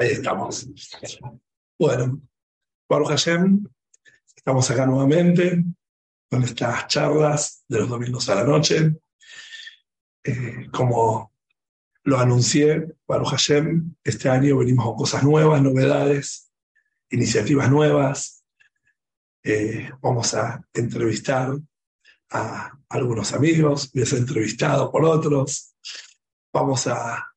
Ahí estamos. Bueno, Baruch Hashem, estamos acá nuevamente con estas charlas de los domingos a la noche. Eh, como lo anuncié, Baruch Hashem, este año venimos con cosas nuevas, novedades, iniciativas nuevas. Eh, vamos a entrevistar a algunos amigos, voy a entrevistado por otros. Vamos a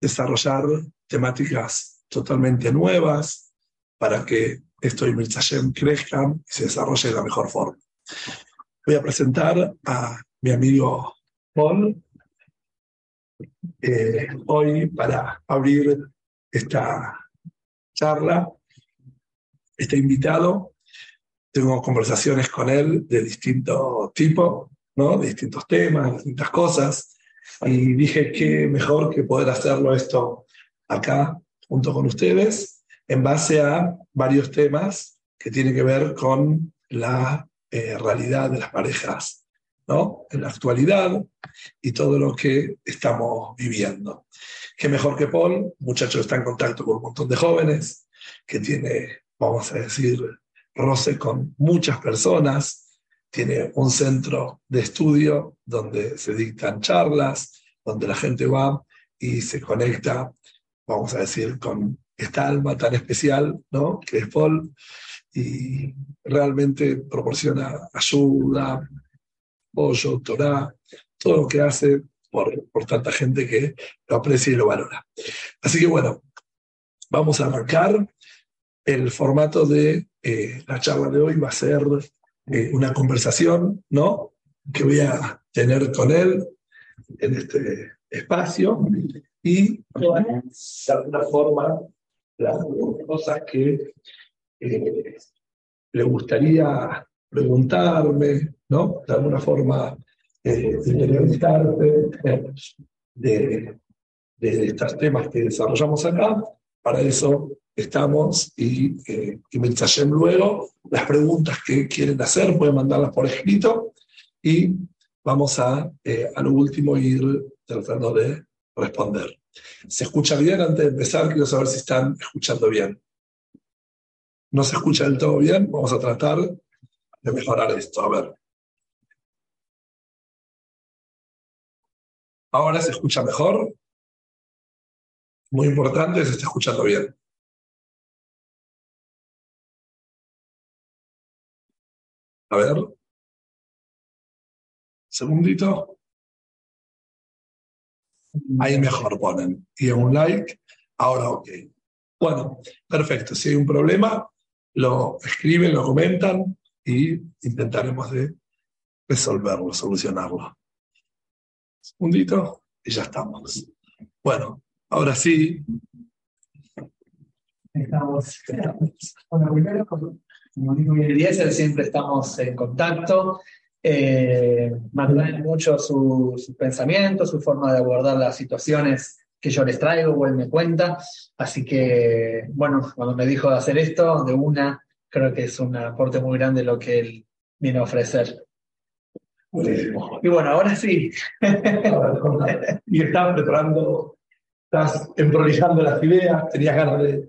desarrollar temáticas totalmente nuevas para que esto y Mitzashem crezcan y se desarrolle de la mejor forma. Voy a presentar a mi amigo Paul eh, hoy para abrir esta charla. Este invitado, tengo conversaciones con él de distinto tipo, ¿no? de distintos temas, distintas cosas, y dije que mejor que poder hacerlo esto acá junto con ustedes en base a varios temas que tienen que ver con la eh, realidad de las parejas, ¿no? En la actualidad y todo lo que estamos viviendo. Qué mejor que Paul, muchacho está en contacto con un montón de jóvenes, que tiene, vamos a decir, roce con muchas personas, tiene un centro de estudio donde se dictan charlas, donde la gente va y se conecta vamos a decir, con esta alma tan especial, ¿no? Que es Paul, y realmente proporciona ayuda, apoyo, Torah, todo lo que hace por, por tanta gente que lo aprecia y lo valora. Así que bueno, vamos a arrancar. El formato de eh, la charla de hoy va a ser eh, una conversación, ¿no? Que voy a tener con él en este espacio y de alguna forma las cosas que eh, le gustaría preguntarme, ¿no? De alguna forma eh, de, de, de estos temas que desarrollamos acá. Para eso estamos y, eh, y luego las preguntas que quieren hacer pueden mandarlas por escrito y vamos a, eh, a lo último ir tratando de responder. ¿Se escucha bien antes de empezar? Quiero saber si están escuchando bien. ¿No se escucha del todo bien? Vamos a tratar de mejorar esto. A ver. Ahora se escucha mejor. Muy importante, se está escuchando bien. A ver. Segundito. Ahí mejor ponen. Y un like, ahora ok. Bueno, perfecto. Si hay un problema, lo escriben, lo comentan y intentaremos de resolverlo, solucionarlo. Un segundito y ya estamos. Bueno, ahora sí. Estamos. Bueno, primero, como Eliezer, siempre estamos en contacto eh, mucho sus su pensamientos, su forma de abordar las situaciones que yo les traigo o él me cuenta. Así que, bueno, cuando me dijo de hacer esto, de una, creo que es un aporte muy grande lo que él viene a ofrecer. Y bueno, ahora sí. y estás preparando, estás emprolijando las ideas, tenías ganas de...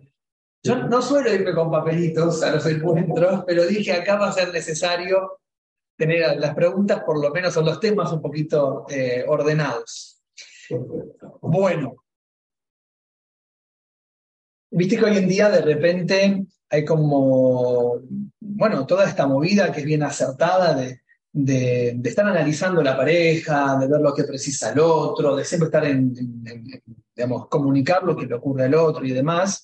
Yo no suelo irme con papelitos a los encuentros, pero dije acá va a ser necesario tener las preguntas, por lo menos son los temas, un poquito eh, ordenados. Bueno. Viste que hoy en día de repente hay como, bueno, toda esta movida que es bien acertada de, de, estar analizando la pareja, de ver lo que precisa el otro, de siempre estar en, en, digamos, comunicar lo que le ocurre al otro y demás.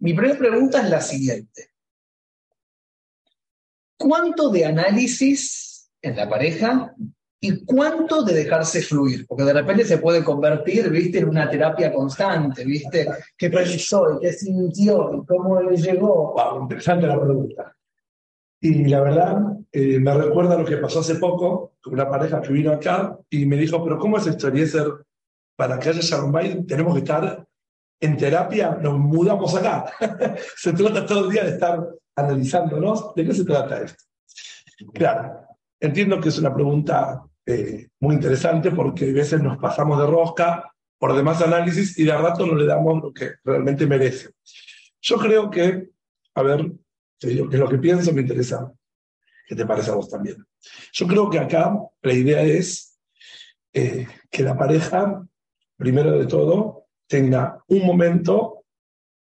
Mi primera pregunta es la siguiente. ¿Cuánto de análisis en la pareja y cuánto de dejarse fluir? Porque de repente se puede convertir, viste, en una terapia constante, viste, qué pensó qué sintió y cómo le llegó. Wow, interesante la pregunta. Y la verdad, eh, me recuerda lo que pasó hace poco con una pareja que vino acá y me dijo, pero ¿cómo es? Y para que haya Shalom tenemos que estar en terapia, nos mudamos acá. se trata todo el día de estar analizándonos, ¿de qué se trata esto? Claro, entiendo que es una pregunta eh, muy interesante porque a veces nos pasamos de rosca por demás análisis y de rato no le damos lo que realmente merece. Yo creo que, a ver, es lo que pienso, me interesa que te parece a vos también. Yo creo que acá la idea es eh, que la pareja, primero de todo, tenga un momento,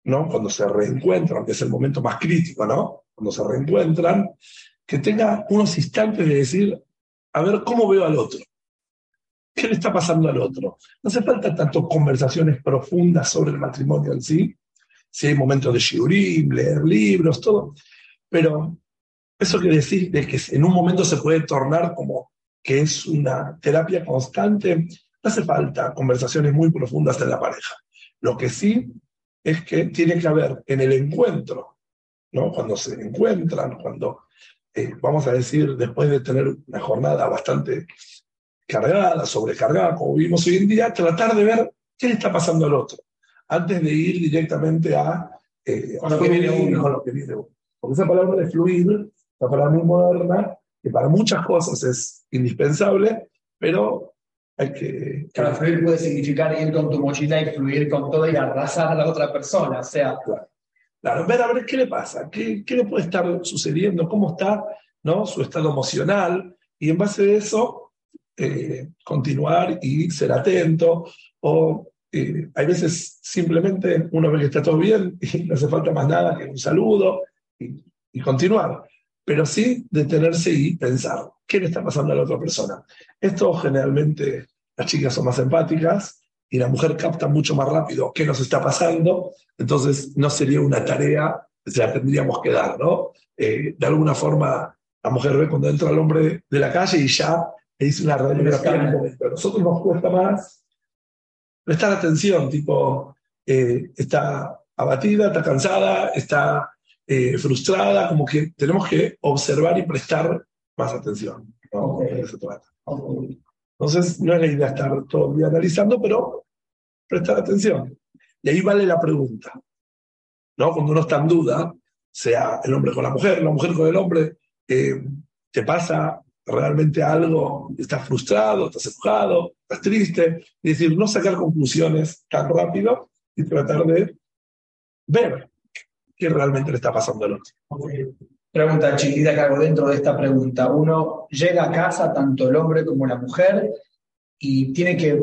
¿no? Cuando se reencuentran, que es el momento más crítico, ¿no? Cuando se reencuentran, que tenga unos instantes de decir, a ver cómo veo al otro. ¿Qué le está pasando al otro? No hace falta tanto conversaciones profundas sobre el matrimonio en sí, si hay momentos de shiurim, leer libros, todo, pero eso que decir de que en un momento se puede tornar como que es una terapia constante, no hace falta conversaciones muy profundas en la pareja. Lo que sí es que tiene que haber en el encuentro, ¿no? cuando se encuentran, cuando, eh, vamos a decir, después de tener una jornada bastante cargada, sobrecargada, como vimos hoy en día, tratar de ver qué le está pasando al otro, antes de ir directamente a, eh, lo que viene uno. lo que viene uno. Porque esa palabra de fluir, la palabra muy moderna, que para muchas cosas es indispensable, pero hay que... Claro, fluir puede significar ir con tu mochila y fluir con todo y arrasar a la otra persona, o sea... Claro, ver a ver qué le pasa, qué, qué le puede estar sucediendo, cómo está ¿no? su estado emocional, y en base a eso eh, continuar y ser atento, o eh, hay veces simplemente uno ve que está todo bien y no hace falta más nada que un saludo y, y continuar, pero sí detenerse y pensar qué le está pasando a la otra persona. Esto generalmente las chicas son más empáticas y la mujer capta mucho más rápido qué nos está pasando, entonces no sería una tarea se la tendríamos que dar, ¿no? Eh, de alguna forma, la mujer ve cuando entra el hombre de la calle y ya le dice una radiografía A nosotros nos cuesta más prestar atención, tipo, eh, está abatida, está cansada, está eh, frustrada, como que tenemos que observar y prestar más atención. ¿no? Entonces, no es la idea estar todo el día analizando, pero prestar atención. Y ahí vale la pregunta. ¿no? Cuando uno está en duda, sea el hombre con la mujer, la mujer con el hombre, eh, ¿te pasa realmente algo, estás frustrado, estás enojado, estás triste, es decir, no sacar conclusiones tan rápido y tratar de ver qué realmente le está pasando al otro. Pregunta chiquita que hago dentro de esta pregunta. Uno llega a casa, tanto el hombre como la mujer, y tiene que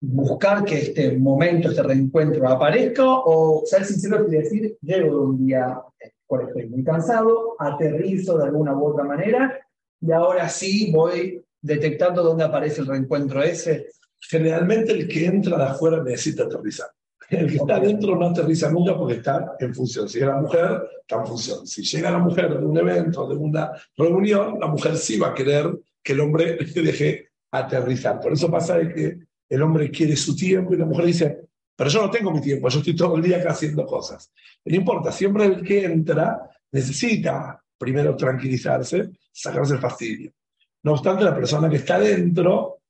buscar que este momento, este reencuentro aparezca, o ser sincero y decir, llego de un día, por estoy muy cansado, aterrizo de alguna u otra manera y ahora sí voy detectando dónde aparece el reencuentro ese. Generalmente el que entra de afuera necesita aterrizar. El que está adentro no aterriza nunca porque está en función. Si es la mujer, está en función. Si llega la mujer de un evento, de una reunión, la mujer sí va a querer que el hombre le deje aterrizar. Por eso pasa de que el hombre quiere su tiempo y la mujer dice, pero yo no tengo mi tiempo, yo estoy todo el día acá haciendo cosas. No importa, siempre el que entra necesita primero tranquilizarse, sacarse el fastidio. No obstante, la persona que está dentro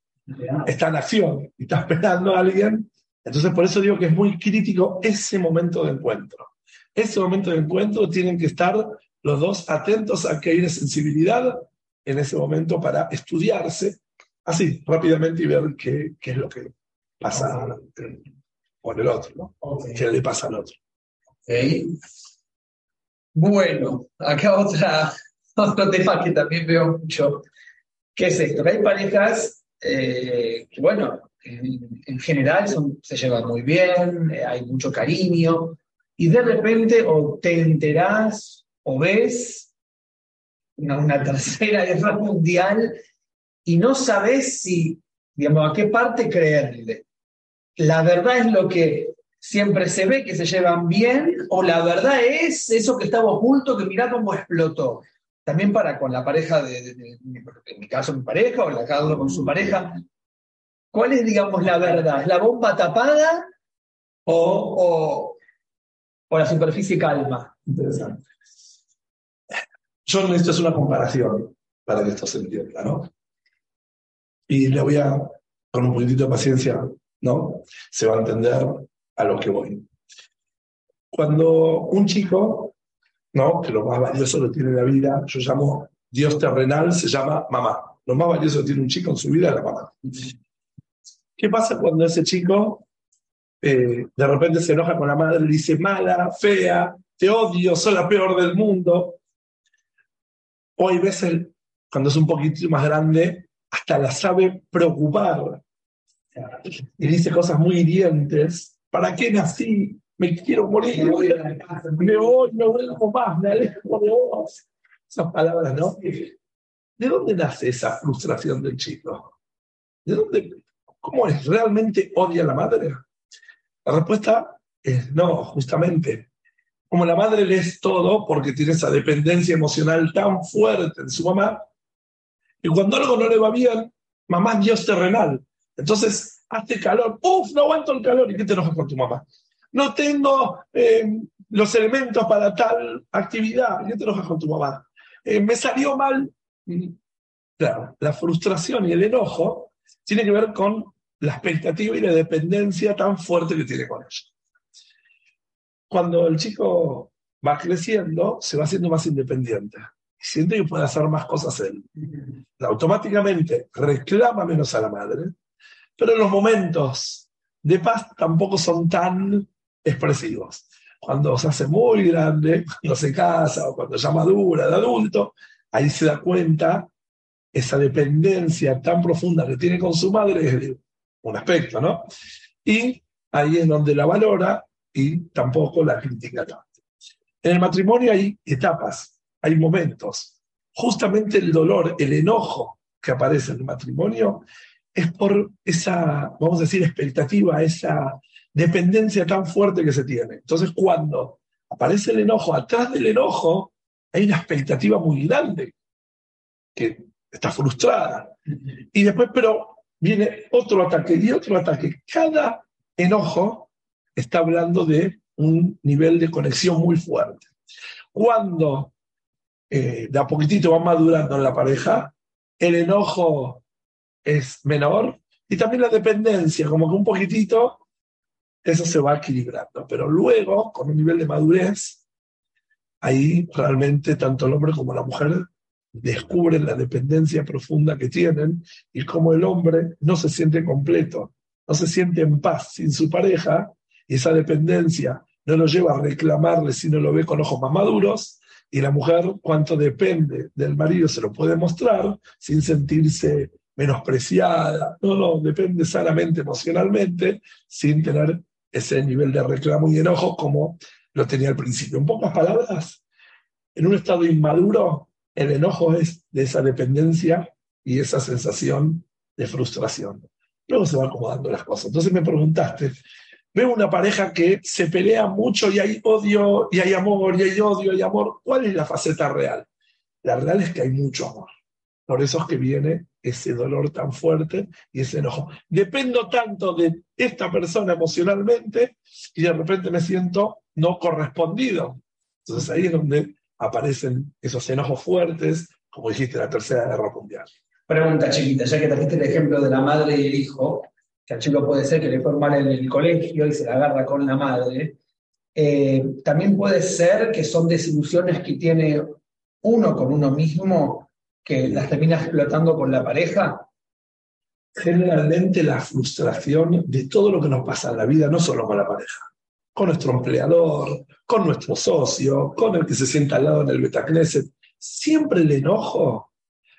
está en acción y está esperando a alguien. Entonces, por eso digo que es muy crítico ese momento de encuentro. Ese momento de encuentro tienen que estar los dos atentos a que hay una sensibilidad en ese momento para estudiarse así rápidamente y ver qué, qué es lo que pasa con el otro, ¿no? qué le pasa al otro. Bueno, acá otra, otro tema que también veo mucho. ¿Qué es esto? Que hay parejas eh, que, bueno, en, general se llevan muy bien, eh, hay mucho cariño, y de repente o te enterás o ves una, una tercera guerra mundial y no sabes si, digamos, a qué parte creerle. La verdad es lo que siempre se ve que se llevan bien, o la verdad es eso que estaba oculto, que mirá cómo explotó. También para con la pareja, de, en mi caso mi pareja, o la cada con su pareja. ¿Cuál es, digamos, la verdad? ¿Es la bomba tapada o, o, la superficie calma? Interesante. Yo necesito hacer una comparación para que esto se entienda, ¿no? Y le voy a, con un poquitito de paciencia, ¿no? Se va a entender a lo que voy. Cuando un chico, ¿no? que lo más valioso lo tiene en la vida, yo llamo Dios terrenal, se llama mamá. Lo más valioso que tiene un chico en su vida es la mamá. ¿Qué pasa cuando ese chico eh, de repente se enoja con la madre, le dice mala, fea, te odio, soy la peor del mundo. O hay veces, cuando es un poquito más grande, hasta la sabe preocupar. Y dice cosas muy hirientes. ¿Para qué nací? Me quiero morir. Me voy, no vuelvo más, me alejo de vos. Esas palabras, ¿no? ¿De dónde nace esa frustración del chico? ¿De dónde? ¿Cómo es? ¿Realmente odia a la madre? La respuesta es no, justamente. Como la madre le es todo porque tiene esa dependencia emocional tan fuerte de su mamá, y cuando algo no le va bien, mamá es Dios terrenal. Entonces, hace calor, ¡uf! No aguanto el calor. ¿Y qué te enojas con tu mamá? No tengo eh, los elementos para tal actividad. ¿Y qué te enojas con tu mamá? Eh, me salió mal. Claro, la frustración y el enojo tiene que ver con la expectativa y la dependencia tan fuerte que tiene con ella. Cuando el chico va creciendo, se va haciendo más independiente y siente que puede hacer más cosas él. Automáticamente reclama menos a la madre, pero los momentos de paz tampoco son tan expresivos. Cuando se hace muy grande, cuando se casa o cuando ya madura de adulto, ahí se da cuenta esa dependencia tan profunda que tiene con su madre un aspecto, ¿no? Y ahí es donde la valora y tampoco la critica tanto. En el matrimonio hay etapas, hay momentos. Justamente el dolor, el enojo que aparece en el matrimonio es por esa, vamos a decir, expectativa, esa dependencia tan fuerte que se tiene. Entonces, cuando aparece el enojo, atrás del enojo hay una expectativa muy grande, que está frustrada. Y después, pero viene otro ataque y otro ataque. Cada enojo está hablando de un nivel de conexión muy fuerte. Cuando eh, de a poquitito va madurando en la pareja, el enojo es menor y también la dependencia, como que un poquitito, eso se va equilibrando. Pero luego, con un nivel de madurez, ahí realmente tanto el hombre como la mujer descubren la dependencia profunda que tienen y como el hombre no se siente completo, no se siente en paz sin su pareja y esa dependencia no lo lleva a reclamarle si no lo ve con ojos más maduros y la mujer cuanto depende del marido se lo puede mostrar sin sentirse menospreciada, no, no, depende sanamente emocionalmente sin tener ese nivel de reclamo y enojo como lo tenía al principio. En pocas palabras, en un estado inmaduro, el enojo es de esa dependencia y esa sensación de frustración. Luego se van acomodando las cosas. Entonces me preguntaste, veo una pareja que se pelea mucho y hay odio, y hay amor, y hay odio, y amor. ¿Cuál es la faceta real? La real es que hay mucho amor. Por eso es que viene ese dolor tan fuerte y ese enojo. Dependo tanto de esta persona emocionalmente y de repente me siento no correspondido. Entonces ahí es donde aparecen esos enojos fuertes, como dijiste, la Tercera Guerra Mundial. Pregunta chiquita, ya que trajiste el ejemplo de la madre y el hijo, que al chico puede ser que le fue mal en el colegio y se la agarra con la madre, eh, también puede ser que son desilusiones que tiene uno con uno mismo que las termina explotando con la pareja. Generalmente la frustración de todo lo que nos pasa en la vida, no solo con la pareja, con nuestro empleador, con nuestro socio, con el que se sienta al lado en el Betacneset. Siempre el enojo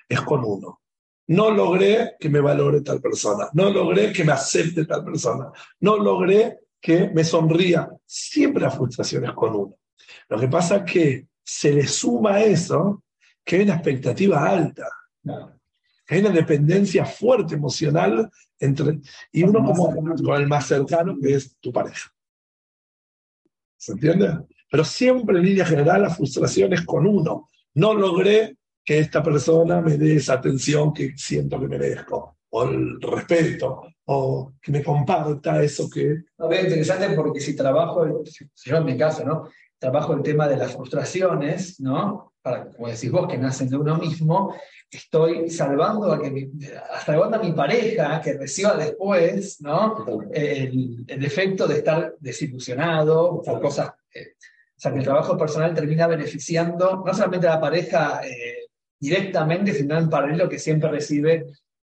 es con uno. No logré que me valore tal persona, no logré que me acepte tal persona, no logré que me sonría. Siempre la frustración es con uno. Lo que pasa es que se le suma a eso que hay una expectativa alta. Hay una dependencia fuerte emocional entre, y uno como con el más cercano que es tu pareja. ¿Se entiende? Pero siempre en línea general la frustración es con uno. No logré que esta persona me dé esa atención que siento que merezco, o el respeto, o que me comparta eso que... No, es interesante porque si trabajo, si yo en mi caso, ¿no? Trabajo el tema de las frustraciones, ¿no? Para, como decís vos, que nacen de uno mismo, estoy salvando a que mi, hasta a mi pareja que reciba después ¿no? el, el efecto de estar desilusionado por cosas. Eh, o sea, que el trabajo personal termina beneficiando no solamente a la pareja eh, directamente, sino en paralelo que siempre recibe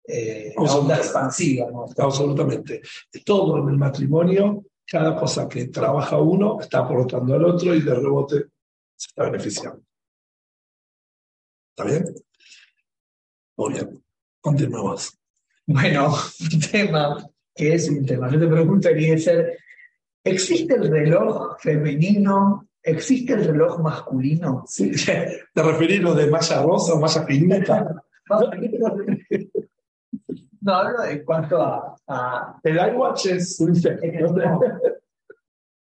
eh, onda expansiva. Absolutamente. Todo en el matrimonio cada cosa que trabaja uno está aportando al otro y de rebote se está beneficiando. ¿Está bien? Muy bien. Continuamos. Bueno, un tema que es un tema. Yo te pregunto, ser ¿existe el reloj femenino? ¿Existe el reloj masculino? Sí, ¿te referís lo de malla rosa o malla finita? No, hablo en cuanto a, El iWatch es un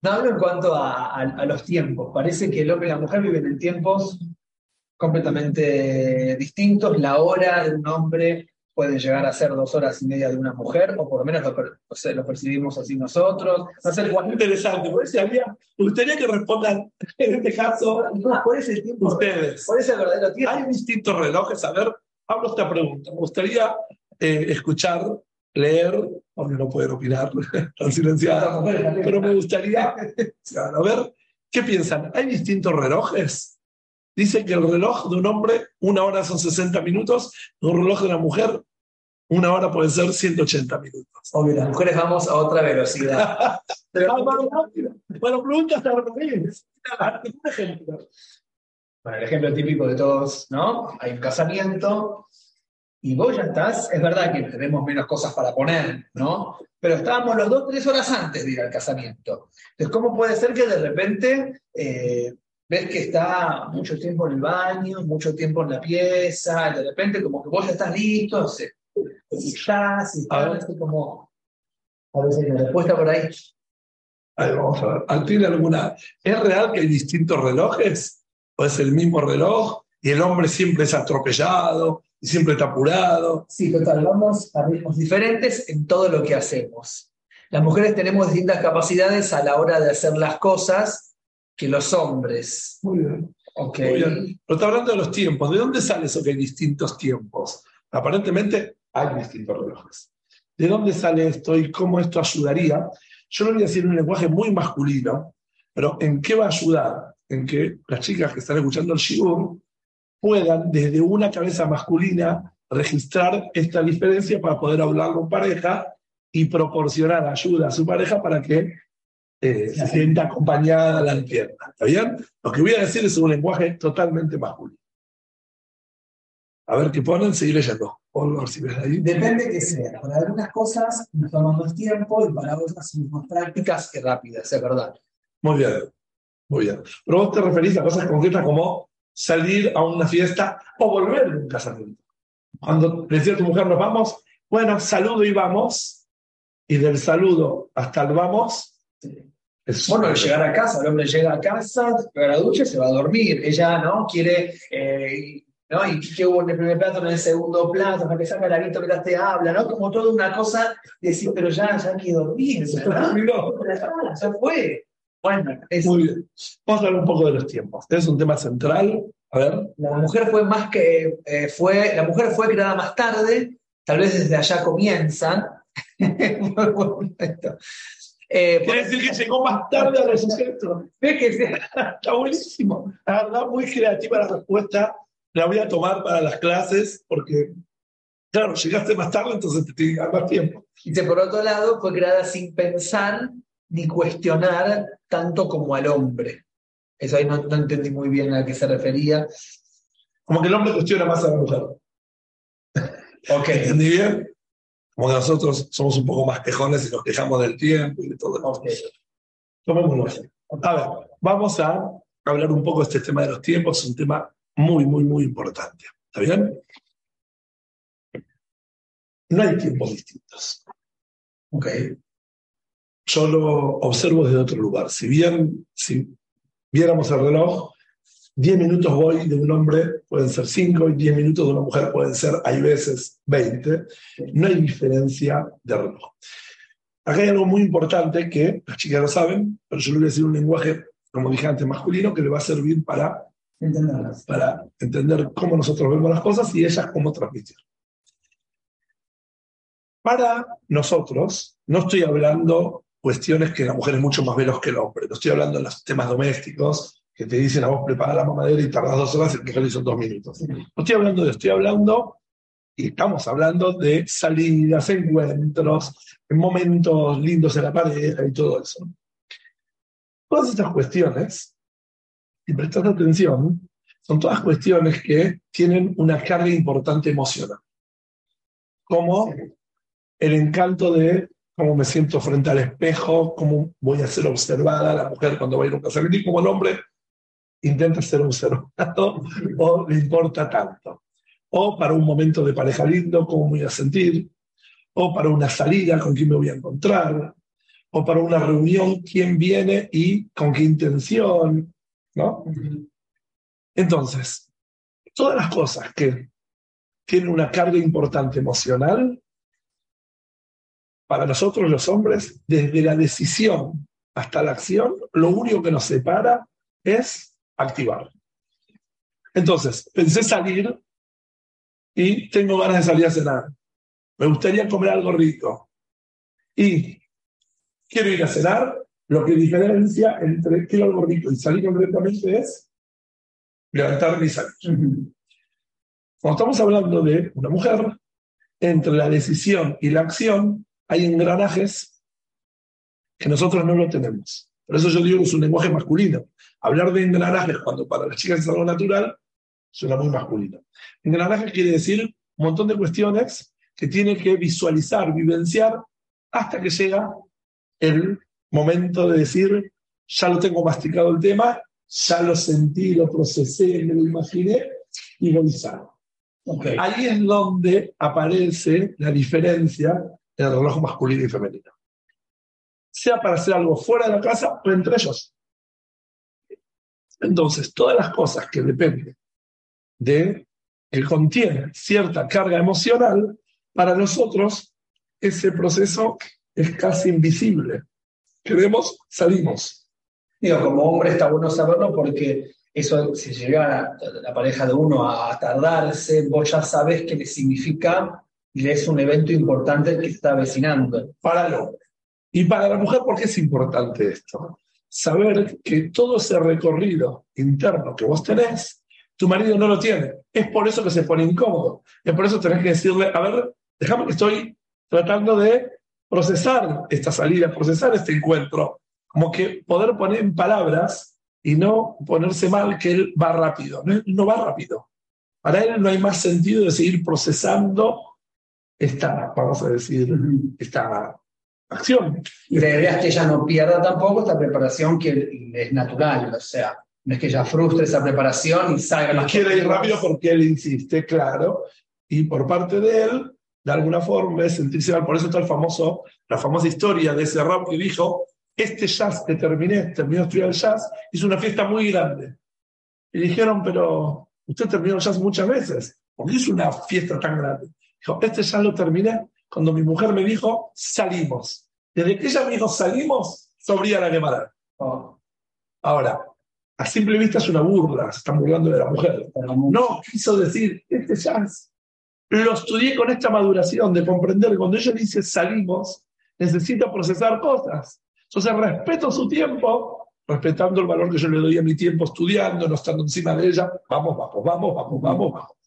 No hablo en cuanto a, los tiempos. Parece que el hombre y la mujer viven en tiempos completamente distintos. La hora de un hombre puede llegar a ser dos horas y media de una mujer, o por lo menos lo, percibimos así nosotros. No sé, interesante. Por eso había, me gustaría que respondan en este caso por ese tiempo, ustedes. Por ese verdadero tiempo. Hay distintos relojes. A ver, hablo esta pregunta. Me gustaría eh, escuchar, leer, porque no pueden opinar, están silenciadas, pero me gustaría a ver qué piensan. ¿Hay distintos relojes? Dice que el reloj de un hombre, una hora son 60 minutos, un reloj de una mujer, una hora puede ser 180 minutos. Obvio, las mujeres vamos a otra velocidad. bueno, preguntas a Un ejemplo. Bueno, el ejemplo típico de todos, ¿no? Hay un casamiento y vos ya estás, es verdad que tenemos menos cosas para poner, ¿no? Pero estábamos los dos, tres horas antes de ir al casamiento. Entonces, ¿cómo puede ser que de repente eh, ves que está mucho tiempo en el baño, mucho tiempo en la pieza, y de repente como que vos ya estás listo, se, y estás, y estás, como... A ver si hay una respuesta por ahí. A vamos a ver. ¿Tiene alguna? ¿Es real que hay distintos relojes? ¿O es el mismo reloj? Y el hombre siempre es atropellado, y siempre está apurado. Sí, total, vamos a ritmos diferentes en todo lo que hacemos. Las mujeres tenemos distintas capacidades a la hora de hacer las cosas que los hombres. Muy bien. Okay. Muy bien. Pero está hablando de los tiempos. ¿De dónde sale eso que hay distintos tiempos? Aparentemente hay distintos relojes. ¿De dónde sale esto y cómo esto ayudaría? Yo lo voy a decir en un lenguaje muy masculino, pero ¿en qué va a ayudar? En que las chicas que están escuchando el Shigur puedan desde una cabeza masculina registrar esta diferencia para poder hablar con pareja y proporcionar ayuda a su pareja para que eh, se sienta acompañada, la entienda. ¿Está bien? Lo que voy a decir es un lenguaje totalmente masculino. A ver qué ponen, seguir leyendo. si ves ahí. Depende que sea. Para algunas cosas nos toman más tiempo y para otras son más prácticas y rápidas, es verdad. Muy bien, muy bien. Pero vos te referís a cosas concretas como salir a una fiesta o volver de un casamiento. Cuando le decía a tu mujer, nos vamos, bueno, saludo y vamos, y del saludo hasta el vamos. Bueno, al llegar a casa, el hombre llega a casa, a la ducha se va a dormir. Ella, ¿no? Quiere, eh, ¿no? Y qué hubo en el primer plato, en el segundo plato, para que saca la vista mientras te habla, ¿no? Como toda una cosa de decir, pero ya, ya hay que dormir, ¿verdad? Ya fue. Bueno, es... Muy bien. Vamos a hablar un poco de los tiempos. Este es un tema central. A ver. La mujer fue más que. Eh, fue, la mujer fue creada más tarde, tal vez desde allá comienzan. Eh, Quiere decir que llegó más tarde a los sujetos. Está buenísimo. La verdad, muy creativa la respuesta. La voy a tomar para las clases porque, claro, llegaste más tarde, entonces te tiene que dar más tiempo. Y por otro lado, fue creada sin pensar ni cuestionar tanto como al hombre. Eso ahí no, entendí muy bien a qué se refería. Como que el hombre cuestiona más a la mujer. Ok. ¿Entendí bien? Como que nosotros somos un poco más quejones y nos quejamos del tiempo y de todo eso. Okay. Tomémoslo. A ver, vamos a hablar un poco de este tema de los tiempos, es un tema muy, muy, muy importante. ¿Está bien? No hay tiempos distintos. Ok yo lo observo desde otro lugar. Si bien, si viéramos el reloj, 10 minutos voy de un hombre pueden ser 5 y 10 minutos de una mujer pueden ser, hay veces, 20. No hay diferencia de reloj. Acá hay algo muy importante que las chicas lo saben, pero yo le voy a decir un lenguaje, como dije antes, masculino, que le va a servir para, para entender cómo nosotros vemos las cosas y ellas cómo transmitir. Para nosotros, no estoy hablando cuestiones que la mujer es mucho más veloz que el hombre. No estoy hablando de los temas domésticos que te dicen a vos prepara la mamadera y tardas dos horas y el mujer hizo dos minutos. No estoy hablando de estoy hablando y estamos hablando de salidas, encuentros, momentos lindos en la pareja y todo eso. Todas estas cuestiones, y prestando atención, son todas cuestiones que tienen una carga importante emocional. Como el encanto de cómo me siento frente al espejo, cómo voy a ser observada la mujer cuando va a ir a un casamiento y como el hombre intenta ser observado o le importa tanto. O para un momento de pareja lindo, cómo voy a sentir. O para una salida, con quién me voy a encontrar. O para una reunión, quién viene y con qué intención. ¿no? Entonces, todas las cosas que tienen una carga importante emocional, para nosotros los hombres, desde la decisión hasta la acción, lo único que nos separa es activar. Entonces, pensé salir y tengo ganas de salir a cenar. Me gustaría comer algo rico. Y quiero ir a cenar. Lo que diferencia entre quiero algo rico y salir concretamente es levantarme y salir. Cuando estamos hablando de una mujer, entre la decisión y la acción hay engranajes que nosotros no lo tenemos. Por eso yo digo que es un lenguaje masculino. Hablar de engranajes cuando para las chicas es algo natural, suena muy masculino. Engranajes quiere decir un montón de cuestiones que tiene que visualizar, vivenciar, hasta que llega el momento de decir, ya lo tengo masticado el tema, ya lo sentí, lo procesé, me lo imaginé y lo hice. Ahí es donde aparece la diferencia en el reloj masculino y femenino. Sea para hacer algo fuera de la casa o entre ellos. Entonces, todas las cosas que dependen de que contienen cierta carga emocional, para nosotros ese proceso es casi invisible. Queremos, salimos. Digo, como hombre está bueno saberlo porque eso, si llega la, pareja de uno a, tardarse, vos ya sabes qué le significa y es un evento importante que está avecinando. Para el hombre. Y para la mujer, ¿por qué es importante esto? saber que todo ese recorrido interno que vos tenés, tu marido no lo tiene. Es por eso que se pone incómodo. Es por eso tenés que decirle, a ver, déjame que estoy tratando de procesar esta salida, procesar este encuentro. Como que poder poner en palabras y no ponerse mal que él va rápido. No, no va rápido. Para él no hay más sentido de seguir procesando esta, vamos a decir, esta acción. Y la idea es que ella no pierda tampoco esta preparación que es natural, o sea, no es que ella frustre esa preparación y salga más. Quiere ir rápido porque él insiste, claro, y por parte de él, de alguna forma, es sentirse mal. Por eso está el famoso, la famosa historia de ese rap que dijo, este jazz que terminé, terminó de estudiar el jazz, hizo una fiesta muy grande. Y dijeron, pero usted terminó el jazz muchas veces, ¿por qué hizo una fiesta tan grande? Dijo, este jazz lo terminé cuando mi mujer me dijo, salimos. Desde que ella me dijo, salimos, sobría la quemada. Oh. Ahora, a simple vista es una burla, se están burlando de la mujer. No, quiso decir, este jazz, lo estudié con esta maduración de comprender que cuando ella dice salimos, necesita procesar cosas. Entonces respeto su tiempo, respetando el valor que yo le doy a mi tiempo estudiando, no estando encima de ella. Vamos, vamos, vamos, vamos, vamos, vamos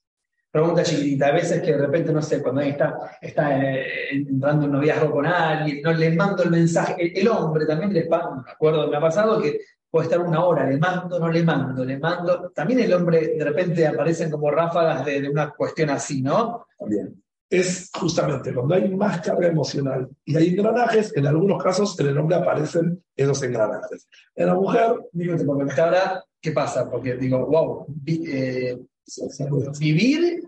pregunta chiquitita, a veces que de repente, no sé, cuando alguien está, está eh, entrando en noviazgo con alguien, no le mando el mensaje, el, hombre también le mando, me acuerdo, me ha pasado que puede estar una hora, le mando, no le mando, le mando, también el hombre de repente aparecen como ráfagas de, una cuestión así, ¿no? También. Es justamente cuando hay más carga emocional y hay engranajes, en algunos casos en el hombre aparecen esos engranajes. En la mujer, digo, porque ahora, ¿qué pasa? Porque digo, wow, eh, vivir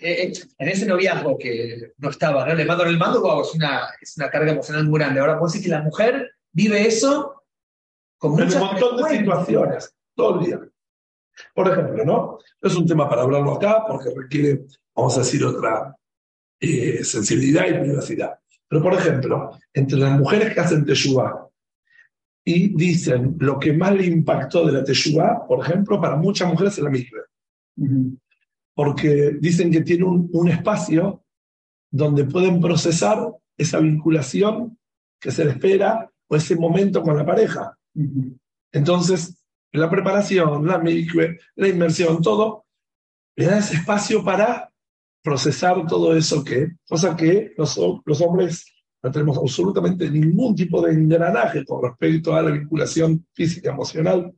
eh, eh, en ese noviazgo que no estaba, ¿no? Le mando en el mando, wow, es una, es una carga emocional muy grande. Ahora, puedo decir que la mujer vive eso con un montón de situaciones, todo el día. Por ejemplo, ¿no? Es un tema para hablarlo acá porque requiere, vamos a decir, otra eh, sensibilidad y privacidad. Pero, por ejemplo, entre las mujeres que hacen teshuva y dicen lo que más le impactó de la Teshuvah, por ejemplo, para muchas mujeres es la mikve. Porque dicen que tiene un, espacio donde pueden procesar esa vinculación que se le espera o ese momento con la pareja. Entonces, la preparación, la mikve, la inmersión, todo, le da ese espacio para procesar todo eso que, cosa que los, los hombres no tenemos absolutamente ningún tipo de engranaje con respecto a la vinculación física emocional.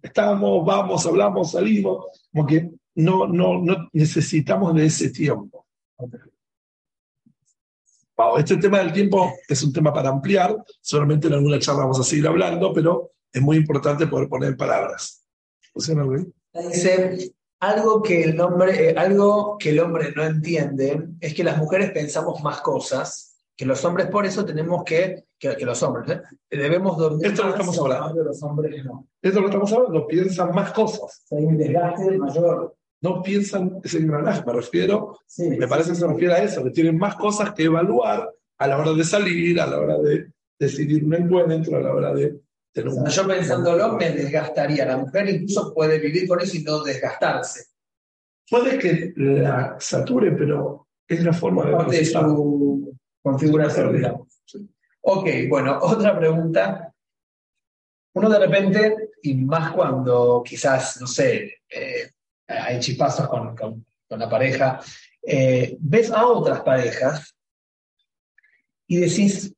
Estamos, vamos, hablamos, salimos, como que no, no, no necesitamos de ese tiempo. este tema del tiempo es un tema para ampliar, solamente en alguna charla vamos a seguir hablando, pero es muy importante poder poner palabras. ¿Funciona, Dice, algo que, el hombre, eh, algo que el hombre no entiende es que las mujeres pensamos más cosas que los hombres por eso tenemos que, que, los hombres, ¿eh? debemos dormir Esto lo estamos hablando. Los hombres no. Esto lo estamos hablando, piensan más cosas. Hay un desgaste mayor. No piensan ese engranaje, me refiero, me parece que se refiere a eso, que tienen más cosas que evaluar a la hora de salir, a la hora de decidir un encuentro, a la hora de tener un... yo pensándolo me desgastaría. La mujer incluso puede vivir con eso y no desgastarse. Puede que la sature, pero es la forma de... de su configuración, digamos. Ok, bueno, otra pregunta. Uno de repente, y más cuando quizás, no sé, eh, hay chispazos con, con, la pareja, eh, ves a otras parejas y decís,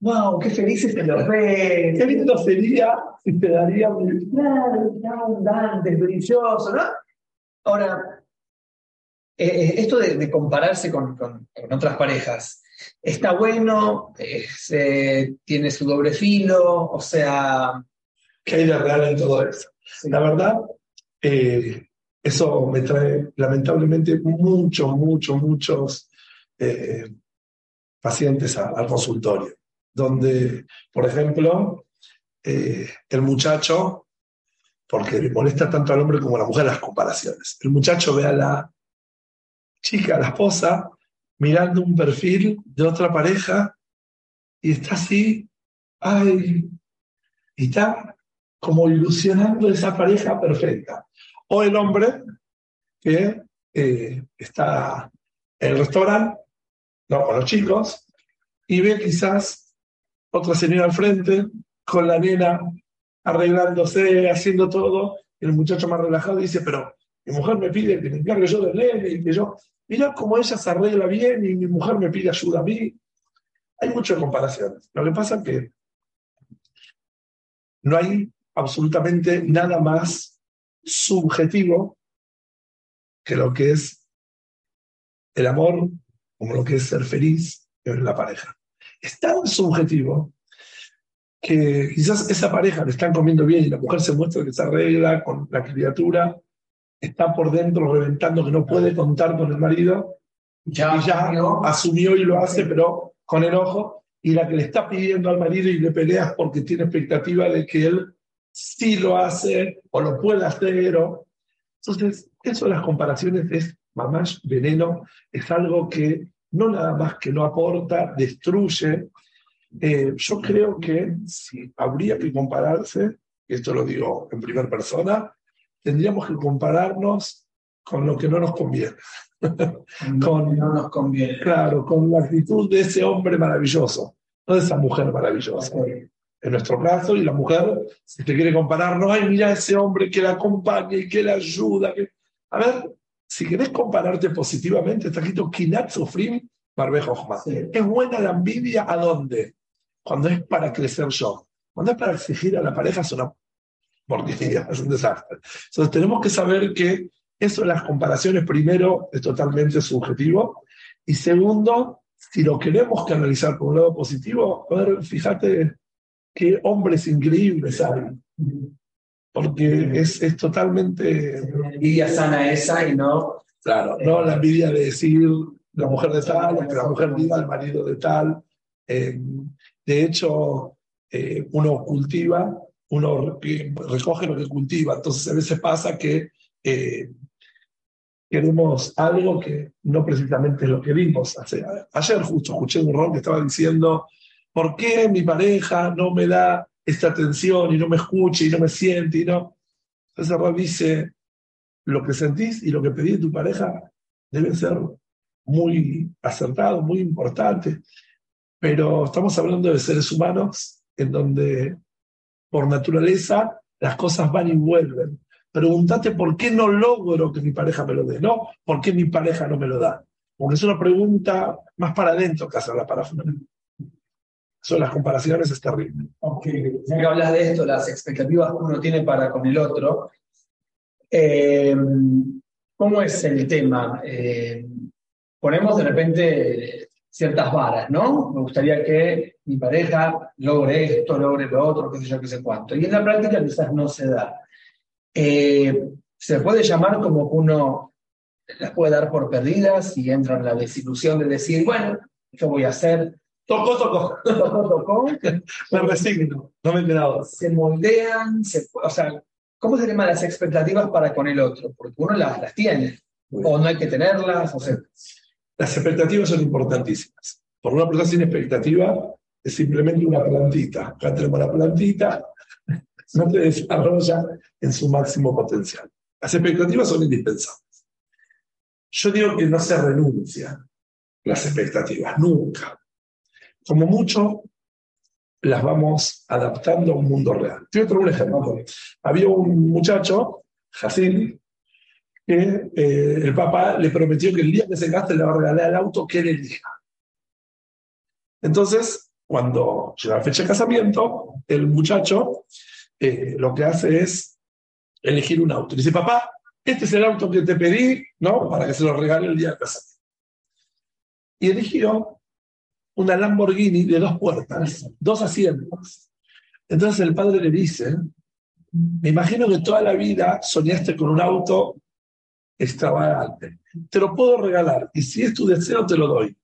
wow, qué felices te los ves, qué lindo sería si te daría un claro, abundante, brilloso, ¿no? Ahora, eh, esto de, de compararse con, con, otras parejas, está bueno, eh, tiene su doble filo, o sea... ¿Qué hay de real en todo eso? La verdad, eh, eso me trae lamentablemente muchos, muchos, muchos eh, pacientes al consultorio, donde, por ejemplo, el muchacho, porque le molesta tanto al hombre como a la mujer las comparaciones, el muchacho ve a la chica, a la esposa, mirando un perfil de otra pareja y está así, ay, y está como ilusionando esa pareja perfecta. O el hombre que eh, está en el restaurante, con los chicos, y ve quizás otra señora al frente con la nena arreglándose, haciendo todo, y el muchacho más relajado dice, pero mi mujer me pide que me encargue yo del nene y que yo mira cómo ella se arregla bien y mi mujer me pide ayuda a mí. Hay muchas comparaciones. Lo que pasa es que no hay absolutamente nada más subjetivo que lo que es el amor, como lo que es ser feliz en la pareja. Es tan subjetivo que quizás esa pareja le están comiendo bien y la mujer se muestra que se arregla con la criatura está por dentro reventando que no puede contar con el marido, ya, y ya asumió. y lo hace, pero con enojo, y la que le está pidiendo al marido y le peleas porque tiene expectativa de que él sí lo hace o lo puede hacer. O... Entonces, eso de las comparaciones es mamás veneno, es algo que no nada más que no aporta, destruye. Eh, yo creo que si habría que compararse, esto lo digo en primera persona, tendríamos que compararnos con lo que no nos conviene. con, no nos conviene. Claro, con la actitud de ese hombre maravilloso, no de esa mujer maravillosa. En nuestro caso, y la mujer, si te quiere comparar, no, ay, mira ese hombre que la acompaña y que la ayuda. Que... A ver, si querés compararte positivamente, está escrito Kinat Sufrim Barbejo ¿Es buena la envidia a dónde? Cuando es para crecer yo. Cuando es para exigir a la pareja es una porque es un desastre. Entonces tenemos que saber que eso, las comparaciones, primero, es totalmente subjetivo, y segundo, si lo queremos canalizar por un lado positivo, a ver, fíjate qué hombres increíbles hay. Porque es, es totalmente... envidia sana esa y no... Claro, no la envidia de decir la mujer de tal, la mujer diga al marido de tal. Eh, de hecho, eh, uno cultiva uno recoge lo que cultiva. Entonces a veces pasa que eh, queremos algo que no precisamente es lo que vimos. ayer justo escuché un rol que estaba diciendo, ¿por qué mi pareja no me da esta atención y no me escucha y no me siente? Y no? Entonces Ron dice, lo que sentís y lo que pedís de tu pareja deben ser muy acertados, muy importantes, pero estamos hablando de seres humanos en donde por naturaleza, las cosas van y vuelven. Pregúntate por qué no logro que mi pareja me lo dé, no por qué mi pareja no me lo da. Porque es una pregunta más para adentro que hacerla para afuera. Son las comparaciones, es terrible. Okay. Ya que hablas de esto, las expectativas que uno tiene para con el otro, eh, ¿cómo es el tema? Eh, ponemos de repente ciertas varas, ¿no? Me gustaría que mi pareja logre esto, logre lo otro, qué sé yo, qué sé cuánto. Y en la práctica quizás no se da. Eh, se puede llamar como que uno las puede dar por perdidas y entra en la desilusión de decir, bueno, ¿qué voy a hacer? Tocó, tocó. Tocó, tocó. me resigno, no me he quedado. Se moldean, se, o sea, ¿cómo se llaman las expectativas para con el otro? Porque uno las, las tiene, o no hay que tenerlas, o sea. Las expectativas son importantísimas. Por una persona sin expectativa es simplemente una plantita. Acá tenemos la plantita, no se desarrolla en su máximo potencial. Las expectativas son indispensables. Yo digo que no se renuncia las expectativas, nunca. Como mucho, las vamos adaptando a un mundo real. Te voy a un ejemplo. Había un muchacho, Jacín, que eh, el papá le prometió que el día que se gaste le va a regalar el auto que él elija. Entonces, cuando llega la fecha de casamiento, el muchacho eh, lo que hace es elegir un auto. dice, papá, este es el auto que te pedí, ¿no? Para que se lo regale el día de casamiento. Y eligió una Lamborghini de dos puertas, dos asientos. Entonces el padre le dice, me imagino que toda la vida soñaste con un auto extravagante. Te lo puedo regalar y si es tu deseo te lo doy.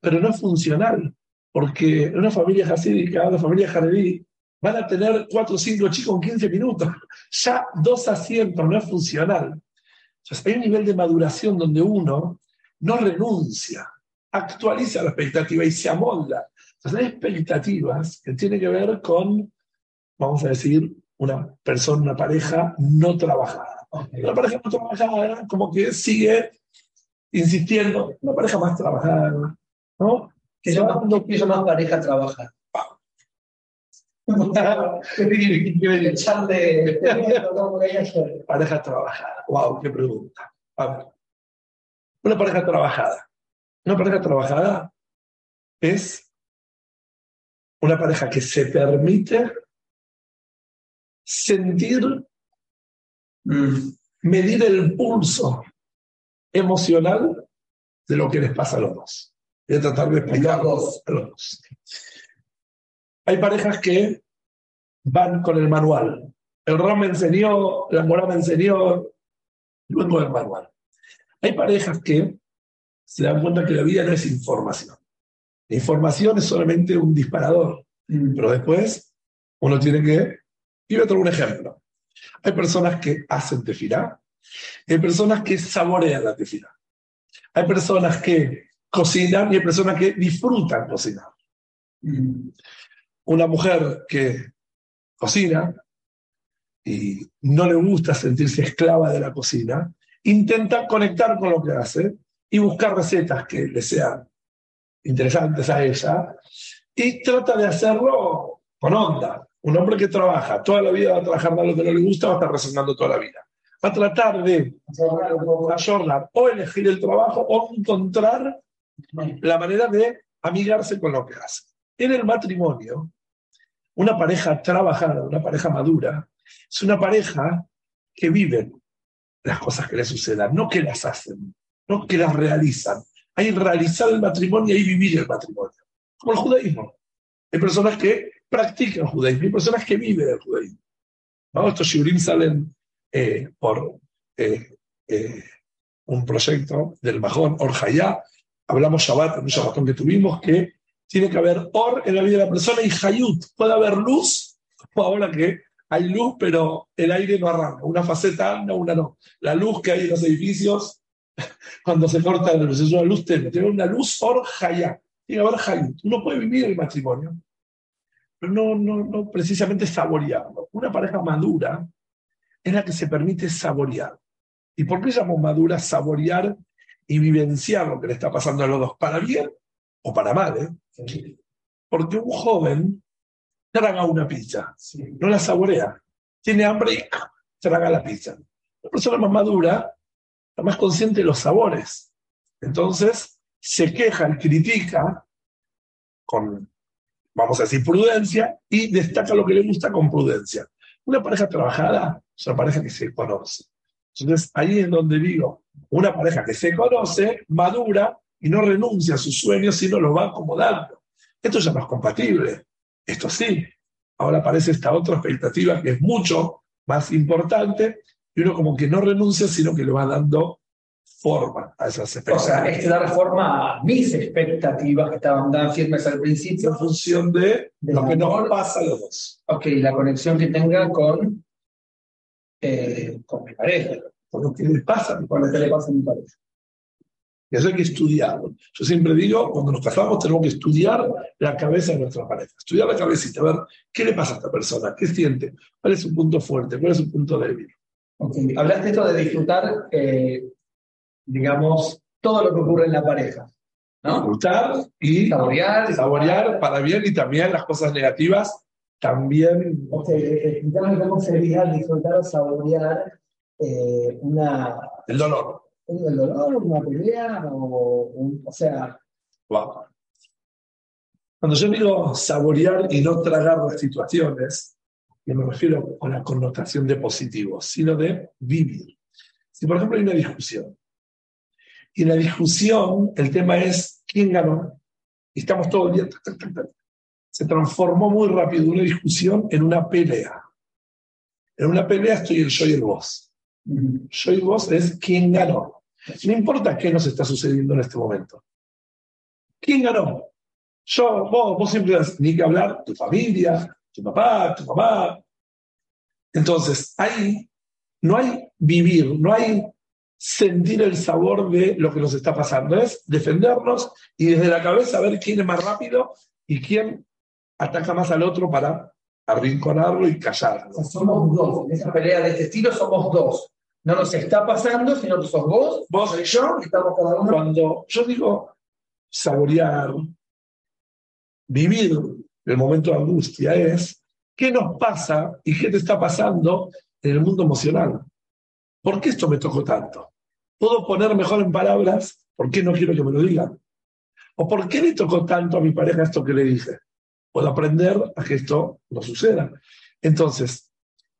Pero no es funcional, porque en una familia jasídica, una familia jaredí, van a tener cuatro o cinco chicos en 15 minutos. Ya dos asientos no es funcional. Entonces, hay un nivel de maduración donde uno no renuncia, actualiza la expectativa y se amolda. Hay expectativas que tienen que ver con, vamos a decir, una persona, una pareja no trabajada. Una pareja no trabajada, como que sigue insistiendo, una pareja más trabajada, ¿no? Que yo más pareja trabajada. pareja trabajada. Wow, qué pregunta. A ver. Una pareja trabajada. Una pareja trabajada es una pareja que se permite sentir, medir el pulso emocional de lo que les pasa a los dos. Voy a tratar de explicarlo a los dos. Hay parejas que van con el manual. El Ram me enseñó, la Morá me enseñó, luego el manual. Hay parejas que se dan cuenta que la vida no es información. La información es solamente un disparador, pero después uno tiene que... Y voy a traer un ejemplo. Hay personas que hacen tefilá, hay personas que saborean la tefilá. Hay personas que cocinan y hay personas que disfrutan cocinar. Mm una mujer que cocina y no le gusta sentirse esclava de la cocina, intenta conectar con lo que hace y buscar recetas que le sean interesantes a ella y trata de hacerlo con onda. Un hombre que trabaja toda la vida va a trabajar más lo que no le gusta, va a estar resonando toda la vida. Va a tratar de ayornar o elegir el trabajo o encontrar la manera de amigarse con lo que hace. En el matrimonio, una pareja trabajada, una pareja madura, es una pareja que vive las cosas que le sucedan, no que las hacen, no que las realizan. Hay realizar el matrimonio y hay vivir el matrimonio. Como el judaísmo. Hay personas que practican el judaísmo, hay personas que viven el judaísmo. Estos shiurim salen eh, por eh, eh, un proyecto del Majón Orjayá. Hablamos Shabbat, en un Shabbatón que tuvimos, que tiene que haber or en la vida de la persona y hayut. Puede haber luz, como ahora que hay luz, pero el aire no arranca. Una faceta anda, una no. La luz que hay en los edificios, cuando se corta luz, es una luz. Tiene una luz or hayá. Tiene que haber hayut. Uno puede vivir el matrimonio, no, no, no precisamente saborearlo. Una pareja madura es la que se permite saborear. ¿Y por qué llamamos madura saborear y vivenciar lo que le está pasando a los dos? Para bien o para mal, ¿eh? Porque un joven traga una pizza, no la saborea, tiene hambre y traga la pizza. La persona más madura está más consciente de los sabores. Entonces, se queja y critica con, vamos a decir, prudencia y destaca lo que le gusta con prudencia. Una pareja trabajada es una pareja que se conoce. Entonces, ahí es donde digo, una pareja que se conoce, madura y no renuncia a sus sueños, sino los va acomodando. Esto ya no es compatible. Esto sí. Ahora aparece esta otra expectativa que es mucho más importante y uno como que no renuncia, sino que le va dando forma a esas expectativas. O sea, este dar forma a mis expectativas que estaban tan firmes al principio. En función de, lo que nos pasa a los dos. Ok, la conexión que tenga con, eh, con mi pareja. Con lo que le pasa, con lo que le pasa a mi pareja. Y eso hay que estudiarlo. Yo siempre digo, cuando nos casamos tenemos que estudiar la cabeza de nuestra pareja. Estudiar la cabecita, a ver qué le pasa a esta persona, qué siente, cuál es su punto fuerte, cuál es su punto débil. Okay. Hablaste esto de disfrutar, eh, digamos, todo lo que ocurre en la pareja. ¿no? Disfrutar y saborear, saborear para bien y también las cosas negativas también. Ok, explícame cómo sería disfrutar o saborear eh, una... El dolor el dolor, una pelea, o, o sea. Cuando yo digo saborear y no tragar las situaciones, no me refiero con la connotación de positivo, sino de vivir. Si, por ejemplo, hay una discusión, y en la discusión el tema es quién ganó, y estamos todo el día. Se transformó muy rápido una discusión en una pelea. En una pelea estoy el yo y el vos. Yo y vos es quién ganó. No importa qué nos está sucediendo en este momento. ¿Quién ganó? Yo, vos, vos siempre ni que hablar, tu familia, tu papá, tu mamá. Entonces, ahí no hay vivir, no hay sentir el sabor de lo que nos está pasando, es defendernos y desde la cabeza ver quién es más rápido y quién ataca más al otro para arrinconarlo y callarlo. somos dos. En esa pelea de este estilo somos dos no nos está pasando, sino que sos vos, vos y yo, estamos cada uno. Cuando yo digo saborear, vivir el momento de angustia es qué nos pasa y qué te está pasando en el mundo emocional. ¿Por qué esto me tocó tanto? ¿Puedo poner mejor en palabras por qué no quiero que me lo digan? ¿O por qué le tocó tanto a mi pareja esto que le dije? Puedo aprender a que esto no suceda. Entonces,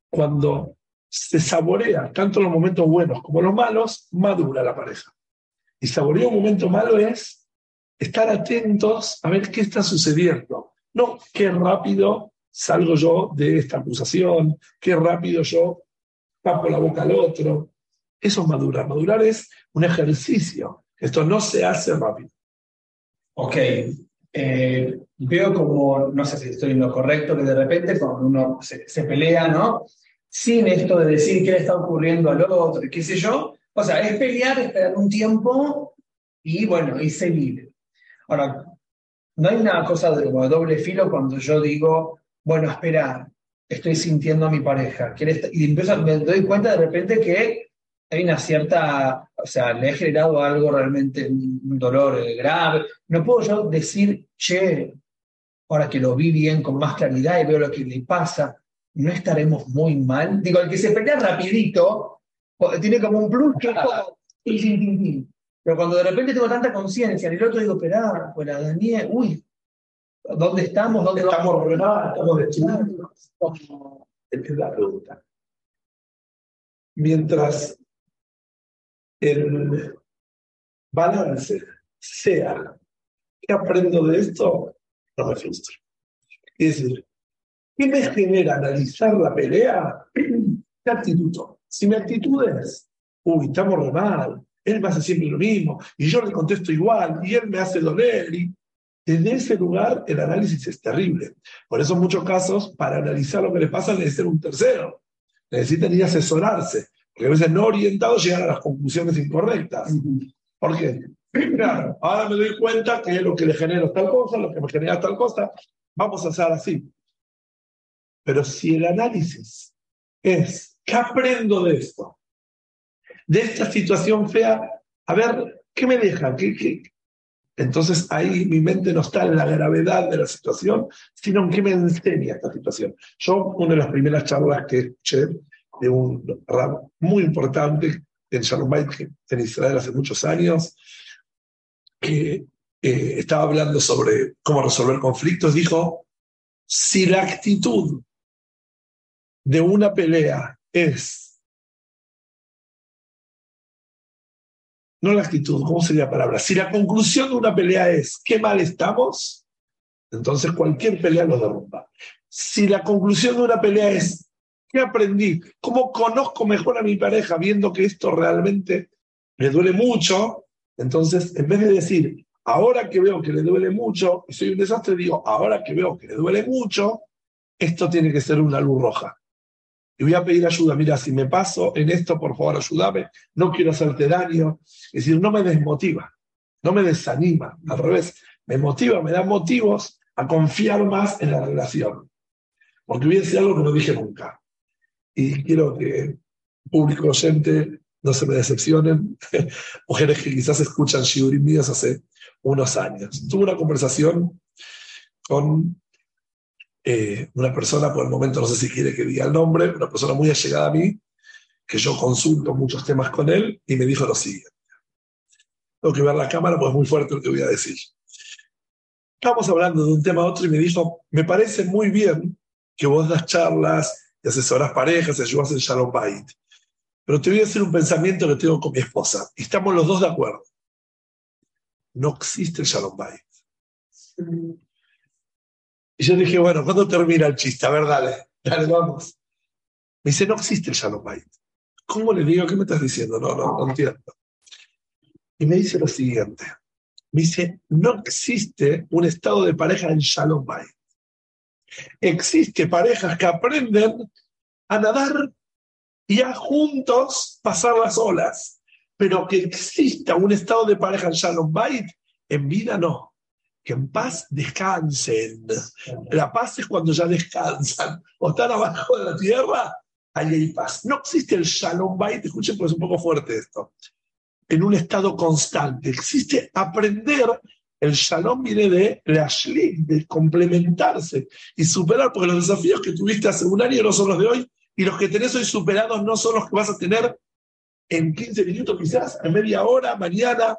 cuando se saborea tanto los momentos buenos como los malos, madura la pareja. Y saborear un momento malo es estar atentos a ver qué está sucediendo. No qué rápido salgo yo de esta acusación, qué rápido yo tapo la boca al otro. Eso es madurar. Madurar es un ejercicio. Esto no se hace rápido. Ok. Eh, veo como, no sé si estoy en lo correcto, que de repente cuando uno se, se pelea, ¿no? sin esto de decir qué le está ocurriendo al otro, qué sé yo. O sea, es pelear, esperar un tiempo y bueno, y seguir. Ahora, no hay una cosa de, doble filo cuando yo digo, bueno, esperar, estoy sintiendo a mi pareja. Y empiezo, me doy cuenta de repente que hay una cierta, o sea, le he generado algo realmente, un dolor grave. No puedo yo decir, che, ahora que lo vi bien con más claridad y veo lo que le pasa, no estaremos muy mal. Digo, el que se pelea rapidito tiene como un plus. Pero cuando de repente tengo tanta conciencia, en el otro digo, espera, pues la Daniel, uy, ¿dónde estamos? ¿Dónde estamos ¿Estamos destruidos? Es la pregunta. Mientras el balance sea, ¿qué aprendo de esto? No me frustro. Es decir, ¿Qué me genera analizar la pelea? ¿Qué actitud? Si mi actitud es, uy, estamos re mal, él me hace siempre lo mismo, y yo le contesto igual, y él me hace doler, y desde ese lugar el análisis es terrible. Por eso en muchos casos, para analizar lo que le pasa, necesitan un tercero. Necesitan ir a asesorarse, porque a veces no orientados llegan a las conclusiones incorrectas. ¿Por qué? Claro, ahora me doy cuenta que es lo que le genera tal cosa, lo que me genera tal cosa, vamos a hacer así. Pero si el análisis es, ¿qué aprendo de esto? De esta situación fea, a ver, ¿qué me deja? ¿Qué, Entonces ahí mi mente no está en la gravedad de la situación, sino en qué me enseña esta situación. Yo, una de las primeras charlas que escuché de un rap muy importante en Shalom en Israel hace muchos años, que eh, estaba hablando sobre cómo resolver conflictos, dijo, si la actitud de una pelea es, no la actitud, ¿cómo sería la palabra? Si la conclusión de una pelea es, qué mal estamos, entonces cualquier pelea lo derrumba. Si la conclusión de una pelea es, ¿qué aprendí? ¿Cómo conozco mejor a mi pareja viendo que esto realmente le duele mucho? Entonces, en vez de decir, ahora que veo que le duele mucho y soy un desastre, digo, ahora que veo que le duele mucho, esto tiene que ser una luz roja. Y voy a pedir ayuda, mira, si me paso en esto, por favor, ayúdame, no quiero hacerte daño. Es decir, no me desmotiva, no me desanima, al revés, me motiva, me da motivos a confiar más en la relación. Porque voy a decir algo que no dije nunca. Y quiero que público oyente no se me decepcionen, mujeres que quizás escuchan Shiurim míos hace unos años. Tuve una conversación con eh, una persona, por el momento no sé si quiere que diga el nombre, una persona muy allegada a mí, que yo consulto muchos temas con él, y me dijo lo siguiente. Tengo que ver la cámara, pues es muy fuerte lo que voy a decir. Estamos hablando de un tema a otro y me dijo, me parece muy bien que vos das charlas y asesoras parejas ayudas en Shalom Bait. Pero te voy a decir un pensamiento que tengo con mi esposa. Y estamos los dos de acuerdo. No existe el Shalom Bait. Y yo dije, bueno, ¿cuándo termina el chiste? A ver, dale, dale, vamos. Me dice, no existe el Shalom Bait. ¿Cómo le digo? ¿Qué me estás diciendo? No, no, no entiendo. Y me dice lo siguiente. Me dice, no existe un estado de pareja en Shalom Bay. Existe parejas que aprenden a nadar y a juntos pasar las olas. Pero que exista un estado de pareja en Shalom Bay, en vida no. Que en paz descansen. La paz es cuando ya descansan o están abajo de la tierra, ahí hay paz. No existe el Shalom Bay, escuchen porque es un poco fuerte esto en un estado constante. Existe aprender. El shalom viene de la de complementarse y superar, porque los desafíos que tuviste hace un año no son los de hoy, y los que tenés hoy superados no son los que vas a tener en 15 minutos quizás, en media hora, mañana.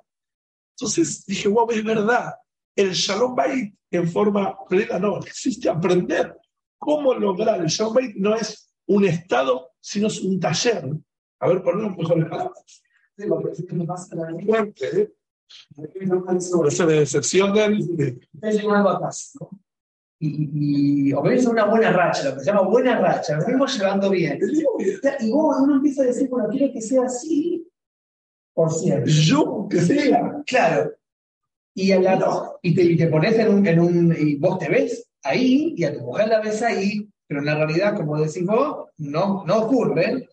Entonces dije, wow, es verdad. El shalom bait en forma plena no, existe aprender. ¿Cómo lograr? El shalom bait no es un estado, sino es un taller. A ver, ponemos mejores palabras fuerte. Esa decepción del. Y, y o venís una buena racha, lo que se llama buena racha, nos venimos llevando bien. Y vos uno empieza a decir, bueno, quiero que sea así por siempre. Yo, que sea. Claro. Y, y, te, y te pones en un, en un. Y vos te ves ahí, y a tu mujer la ves ahí, pero en la realidad, como decís vos, no, no ocurre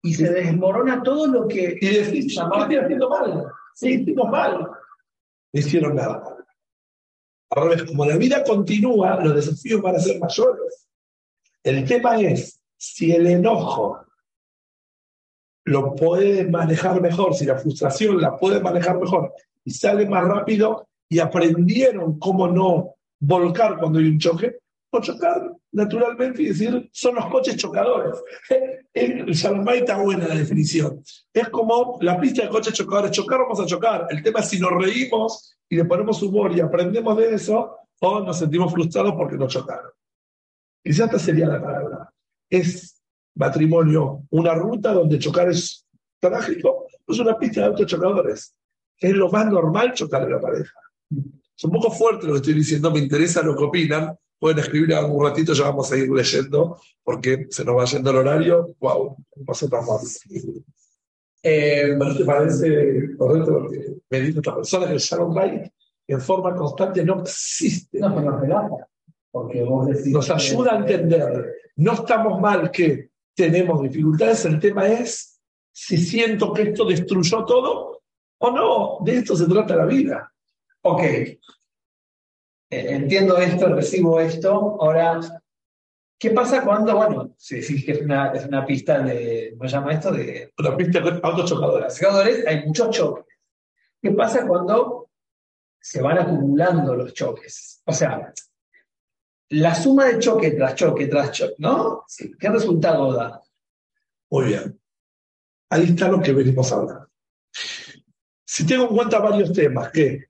y se desmorona todo lo que. Y decís, ¿qué haciendo mal? Sí, hicimos mal. No hicieron nada Ahora ves, como la vida continúa, los desafíos van a ser mayores. El tema es si el enojo lo puede manejar mejor, si la frustración la puede manejar mejor y sale más rápido y aprendieron cómo no volcar cuando hay un choque, o chocar naturalmente y decir, son los coches chocadores. El Shalomay está buena la definición. Es como la pista de coches chocadores. Chocar, vamos a chocar. El tema es si nos reímos y le ponemos humor y aprendemos de eso, o nos sentimos frustrados porque nos chocaron. Quizás esta sería la palabra. Es matrimonio una ruta donde chocar es trágico, es una pista de autos Es lo más normal chocar en la pareja. Es un poco fuerte lo que estoy diciendo, me interesa lo que opinan, pueden escribir algún ratito, ya vamos a ir leyendo, porque se nos va yendo el horario. ¡Wow! pasó tan mal. Eh, te parece correcto lo que me dice esta persona? Que el Shalom Bay en forma constante no existe. No, pero nos. Porque vos decís nos ayuda a entender. No estamos mal que tenemos dificultades, el tema es si siento que esto destruyó todo o no. De esto se trata la vida. Ok, eh, entiendo esto, recibo esto, ahora, ¿qué pasa cuando, bueno, si decís que es una, es una pista de, ¿cómo se llama esto? De, una pista de autos chocadores. Chocadores, hay muchos choques. ¿Qué pasa cuando se van acumulando los choques? O sea, la suma de choque tras choque tras choque, ¿no? ¿Qué resultado da? Muy bien. Ahí está lo que venimos a hablar. Si tengo en cuenta varios temas, que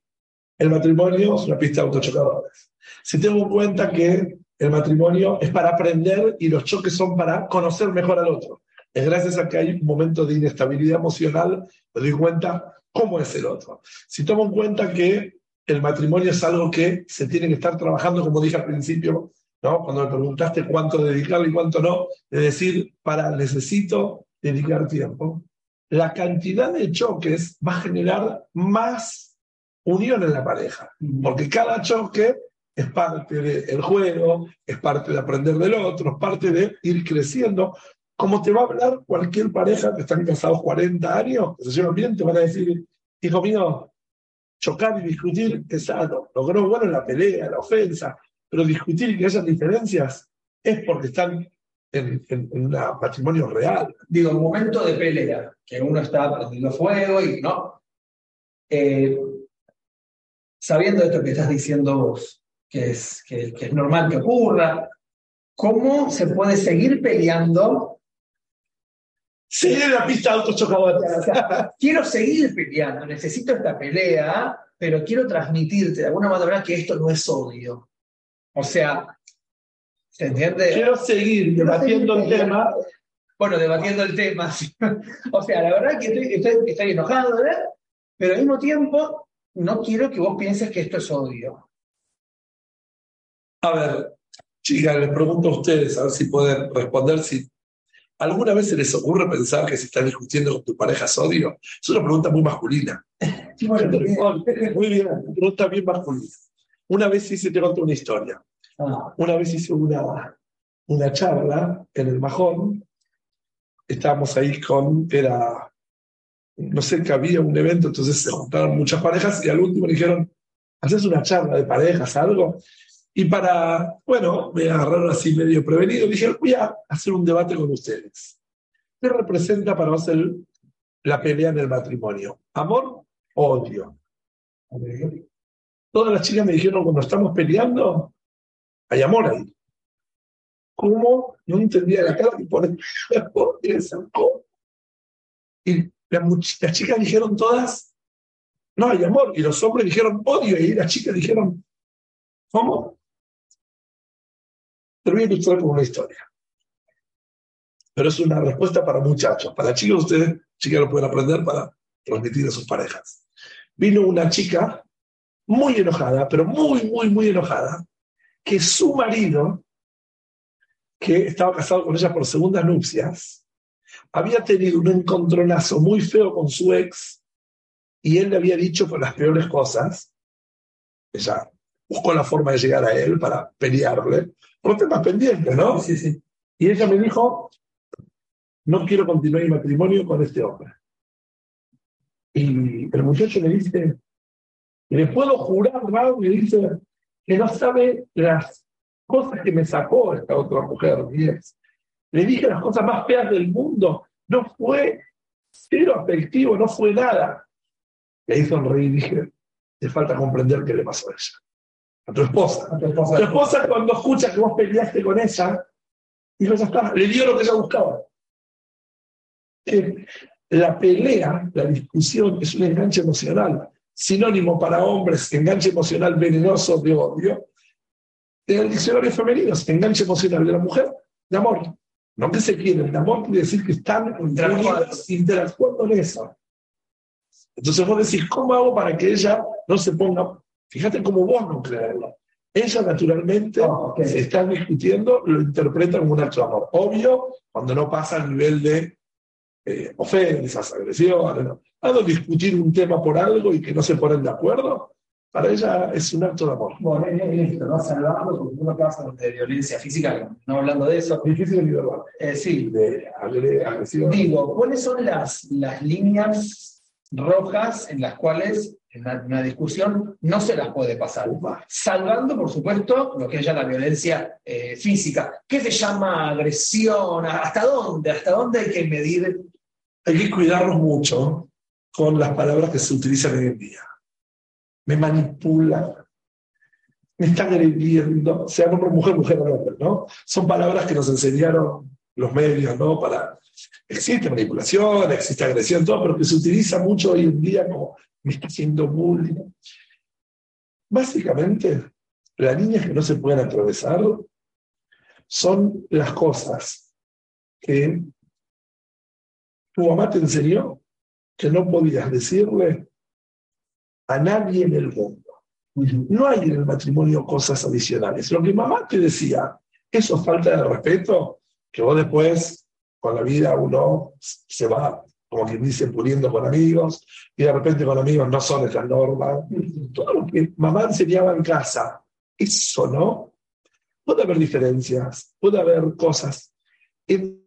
el matrimonio es una pista de autochocadores. Si tengo en cuenta que el matrimonio es para aprender y los choques son para conocer mejor al otro. Es gracias a que hay un momento de inestabilidad emocional, me doy cuenta cómo es el otro. Si tomo en cuenta que el matrimonio es algo que se tiene que estar trabajando, como dije al principio, ¿no? cuando me preguntaste cuánto dedicarle y cuánto no, de decir, para, necesito dedicar tiempo. La cantidad de choques va a generar más unión en la pareja, porque cada choque es parte del juego, es parte de aprender del otro, es parte de ir creciendo. Como te va a hablar cualquier pareja que están casados 40 años, que se llevan bien, te van a decir, hijo mío, chocar y discutir es sano. Logró bueno la pelea, la ofensa, pero discutir y que haya diferencias es porque están en, un matrimonio real. Digo, un momento de pelea, que uno está prendiendo fuego y no. Eh, sabiendo esto que estás diciendo vos, que es, que, es normal que ocurra, ¿cómo se puede seguir peleando Seguir la pista de autochocadores. quiero seguir peleando, necesito esta pelea, pero quiero transmitirte de alguna manera que esto no es odio. O sea, ¿se entiende? Quiero seguir debatiendo el tema. Bueno, debatiendo el tema. o sea, la verdad que estoy, estoy, estoy enojado, ¿verdad? Pero al mismo tiempo no quiero que vos pienses que esto es odio. A ver, chicas, les pregunto a ustedes, a ver si pueden responder si ¿Alguna vez se les ocurre pensar que si están discutiendo con tu pareja es odio? Es una pregunta muy masculina. muy bien, una pregunta bien masculina. Una vez hice, te conté una historia. Una vez hice una, una charla en el Majón. Estábamos ahí con, era, no sé, que había un evento, entonces se juntaron muchas parejas y al último dijeron, ¿haces una charla de parejas, algo? Y para, bueno, me agarraron así medio prevenido, dije, voy a hacer un debate con ustedes. ¿Qué representa para vos la pelea en el matrimonio? ¿Amor o odio? Todas las chicas me dijeron, cuando estamos peleando, hay amor ahí. ¿Cómo? No entendía la cara que pone. y las chicas dijeron todas, no hay amor. Y los hombres dijeron odio. Y las chicas dijeron, ¿cómo? Pero voy a ilustrar con una historia. Pero es una respuesta para muchachos. Para chicos, ustedes, chicas, lo pueden aprender para transmitir a sus parejas. Vino una chica muy enojada, pero muy, muy, muy enojada, que su marido, que estaba casado con ella por segundas nupcias, había tenido un encontronazo muy feo con su ex y él le había dicho por las peores cosas. Ella buscó la forma de llegar a él para pelearle, por temas pendientes, ¿no? Sí, sí. Y ella me dijo, no quiero continuar mi matrimonio con este hombre. Y el muchacho me dice, le puedo jurar, ¿no? me dice, que no sabe las cosas que me sacó esta otra mujer, Le dije las cosas más feas del mundo. No fue cero afectivo, no fue nada. Y ahí sonreí y dije, te falta comprender qué le pasó a ella a tu esposa. A tu esposa. cuando escucha que vos peleaste con ella, dijo, ya está, le dio lo que ella buscaba. la pelea, la discusión, es un enganche emocional. Sinónimo para hombres, enganche emocional venenoso de odio. En el diccionario femenino, enganche emocional de la mujer, de amor. No que se quieren, de amor quiere decir que están interactuando en eso. Entonces vos decís, ¿cómo hago para que ella no se ponga Fíjate cómo vos no creerlo. Ella naturalmente oh, se está discutiendo, lo interpreta como un acto de amor. Obvio, cuando no pasa al nivel de eh, ofensas, agresiones. ¿no? discutir un tema por algo y que no se ponen de acuerdo, para ella es un acto de amor. Bueno, es esto, ¿no? Salvando porque uno pasa de violencia física, no hablando de eso. Difícil de. Eh, sí. De agresión. Digo, ¿cuáles son las, las líneas rojas en las cuales en una, discusión no se las puede pasar, salvando, por supuesto, lo que es ya la violencia eh, física. ¿Qué se llama agresión? ¿Hasta dónde? ¿Hasta dónde hay que medir? Hay que cuidarnos mucho con las palabras que se utilizan hoy en día. Me manipula, me está agrediendo, sea hombre, mujer, mujer hombre, ¿no? Son palabras que nos enseñaron los medios, ¿no? Para... Existe manipulación, existe agresión, todo, pero que se utiliza mucho hoy en día como me está haciendo bullying. Básicamente, las líneas que no se pueden atravesar son las cosas que tu mamá te enseñó que no podías decirle a nadie en el mundo. No hay en el matrimonio cosas adicionales. Lo que mamá te decía, eso falta de respeto, que vos después, con la vida, uno se va, como quien dice, puliendo con amigos, y de repente con amigos no son esas normas. Todo lo que mamá enseñaba en casa, eso no. Puede haber diferencias, puede haber cosas. En